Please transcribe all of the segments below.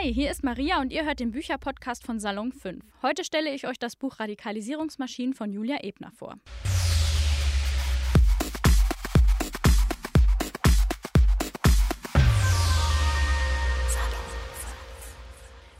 Hi, hier ist Maria und ihr hört den Bücherpodcast von Salon 5. Heute stelle ich euch das Buch Radikalisierungsmaschinen von Julia Ebner vor.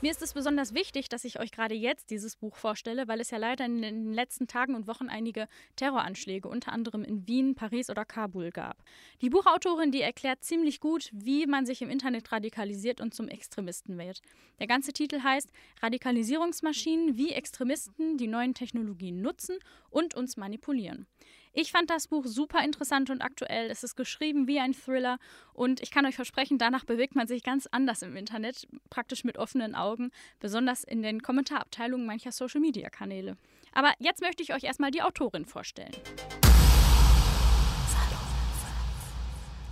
Mir ist es besonders wichtig, dass ich euch gerade jetzt dieses Buch vorstelle, weil es ja leider in den letzten Tagen und Wochen einige Terroranschläge, unter anderem in Wien, Paris oder Kabul gab. Die Buchautorin, die erklärt ziemlich gut, wie man sich im Internet radikalisiert und zum Extremisten wird. Der ganze Titel heißt Radikalisierungsmaschinen, wie Extremisten die neuen Technologien nutzen und uns manipulieren. Ich fand das Buch super interessant und aktuell. Es ist geschrieben wie ein Thriller und ich kann euch versprechen, danach bewegt man sich ganz anders im Internet, praktisch mit offenen Augen, besonders in den Kommentarabteilungen mancher Social-Media-Kanäle. Aber jetzt möchte ich euch erstmal die Autorin vorstellen.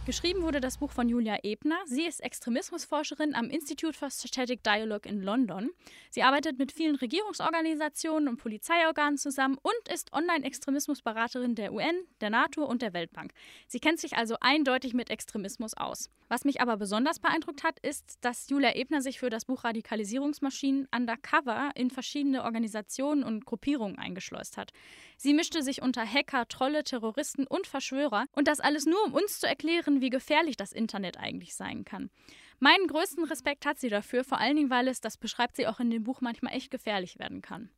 Geschrieben wurde das Buch von Julia Ebner. Sie ist Extremismusforscherin am Institute for Strategic Dialogue in London. Sie arbeitet mit vielen Regierungsorganisationen und Polizeiorganen zusammen und ist Online-Extremismusberaterin der UN, der NATO und der Weltbank. Sie kennt sich also eindeutig mit Extremismus aus. Was mich aber besonders beeindruckt hat, ist, dass Julia Ebner sich für das Buch Radikalisierungsmaschinen undercover in verschiedene Organisationen und Gruppierungen eingeschleust hat. Sie mischte sich unter Hacker, Trolle, Terroristen und Verschwörer und das alles nur, um uns zu erklären, wie gefährlich das Internet eigentlich sein kann. Meinen größten Respekt hat sie dafür, vor allen Dingen, weil es, das beschreibt sie auch in dem Buch, manchmal echt gefährlich werden kann.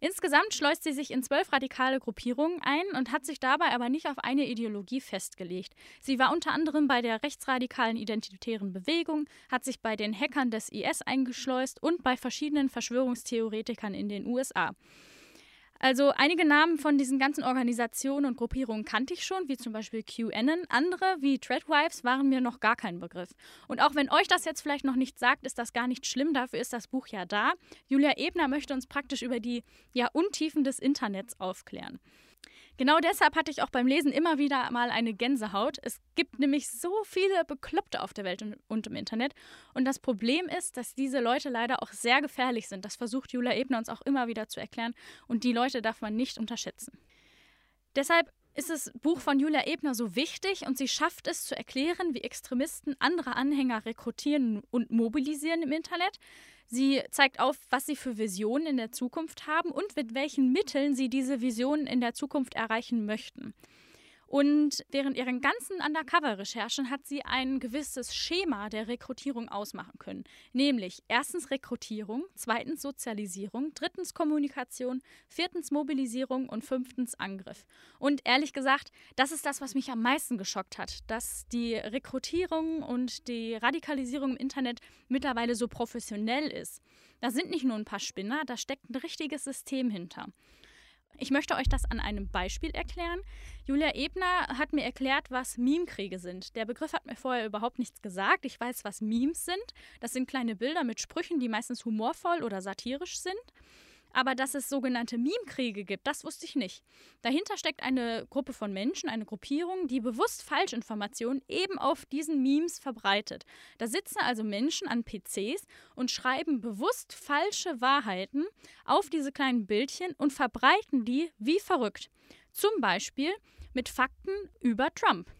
Insgesamt schleust sie sich in zwölf radikale Gruppierungen ein und hat sich dabei aber nicht auf eine Ideologie festgelegt. Sie war unter anderem bei der rechtsradikalen identitären Bewegung, hat sich bei den Hackern des IS eingeschleust und bei verschiedenen Verschwörungstheoretikern in den USA. Also einige Namen von diesen ganzen Organisationen und Gruppierungen kannte ich schon, wie zum Beispiel QAnon. Andere, wie Treadwives, waren mir noch gar kein Begriff. Und auch wenn euch das jetzt vielleicht noch nicht sagt, ist das gar nicht schlimm. Dafür ist das Buch ja da. Julia Ebner möchte uns praktisch über die ja, Untiefen des Internets aufklären. Genau deshalb hatte ich auch beim Lesen immer wieder mal eine Gänsehaut. Es gibt nämlich so viele Bekloppte auf der Welt und im Internet. Und das Problem ist, dass diese Leute leider auch sehr gefährlich sind. Das versucht Jula Ebner uns auch immer wieder zu erklären. Und die Leute darf man nicht unterschätzen. Deshalb ist das Buch von Julia Ebner so wichtig und sie schafft es zu erklären, wie Extremisten andere Anhänger rekrutieren und mobilisieren im Internet. Sie zeigt auf, was sie für Visionen in der Zukunft haben und mit welchen Mitteln sie diese Visionen in der Zukunft erreichen möchten. Und während ihren ganzen Undercover-Recherchen hat sie ein gewisses Schema der Rekrutierung ausmachen können. Nämlich erstens Rekrutierung, zweitens Sozialisierung, drittens Kommunikation, viertens Mobilisierung und fünftens Angriff. Und ehrlich gesagt, das ist das, was mich am meisten geschockt hat, dass die Rekrutierung und die Radikalisierung im Internet mittlerweile so professionell ist. Da sind nicht nur ein paar Spinner, da steckt ein richtiges System hinter. Ich möchte euch das an einem Beispiel erklären. Julia Ebner hat mir erklärt, was Meme-Kriege sind. Der Begriff hat mir vorher überhaupt nichts gesagt. Ich weiß, was Memes sind. Das sind kleine Bilder mit Sprüchen, die meistens humorvoll oder satirisch sind. Aber dass es sogenannte Meme-Kriege gibt, das wusste ich nicht. Dahinter steckt eine Gruppe von Menschen, eine Gruppierung, die bewusst Falschinformationen eben auf diesen Memes verbreitet. Da sitzen also Menschen an PCs und schreiben bewusst falsche Wahrheiten auf diese kleinen Bildchen und verbreiten die wie verrückt. Zum Beispiel mit Fakten über Trump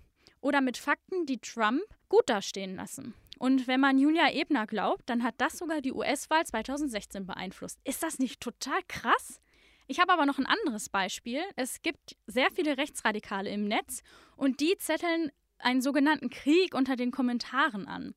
oder mit Fakten, die Trump gut dastehen lassen. Und wenn man Julia Ebner glaubt, dann hat das sogar die US-Wahl 2016 beeinflusst. Ist das nicht total krass? Ich habe aber noch ein anderes Beispiel. Es gibt sehr viele Rechtsradikale im Netz und die zetteln einen sogenannten Krieg unter den Kommentaren an.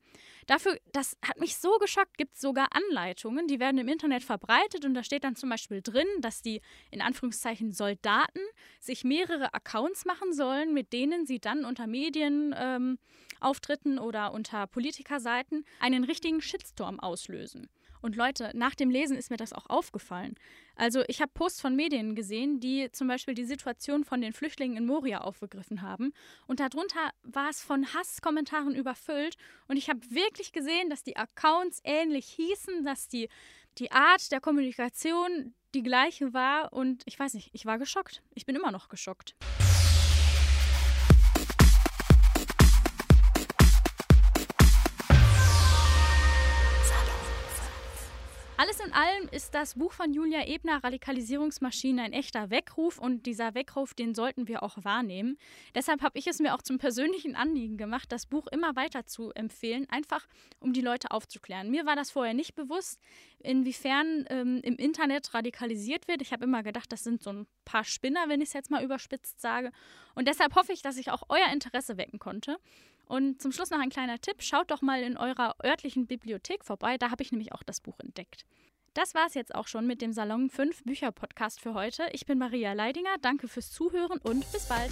Dafür, das hat mich so geschockt, gibt es sogar Anleitungen, die werden im Internet verbreitet und da steht dann zum Beispiel drin, dass die in Anführungszeichen Soldaten sich mehrere Accounts machen sollen, mit denen sie dann unter Medienauftritten ähm, oder unter Politikerseiten einen richtigen Shitstorm auslösen. Und Leute, nach dem Lesen ist mir das auch aufgefallen. Also ich habe Posts von Medien gesehen, die zum Beispiel die Situation von den Flüchtlingen in Moria aufgegriffen haben. Und darunter war es von Hasskommentaren überfüllt. Und ich habe wirklich gesehen, dass die Accounts ähnlich hießen, dass die, die Art der Kommunikation die gleiche war. Und ich weiß nicht, ich war geschockt. Ich bin immer noch geschockt. Alles in allem ist das Buch von Julia Ebner Radikalisierungsmaschine ein echter Weckruf und dieser Weckruf, den sollten wir auch wahrnehmen. Deshalb habe ich es mir auch zum persönlichen Anliegen gemacht, das Buch immer weiter zu empfehlen, einfach um die Leute aufzuklären. Mir war das vorher nicht bewusst, inwiefern ähm, im Internet radikalisiert wird. Ich habe immer gedacht, das sind so ein paar Spinner, wenn ich es jetzt mal überspitzt sage. Und deshalb hoffe ich, dass ich auch euer Interesse wecken konnte. Und zum Schluss noch ein kleiner Tipp. Schaut doch mal in eurer örtlichen Bibliothek vorbei. Da habe ich nämlich auch das Buch entdeckt. Das war es jetzt auch schon mit dem Salon 5 Bücher Podcast für heute. Ich bin Maria Leidinger. Danke fürs Zuhören und bis bald.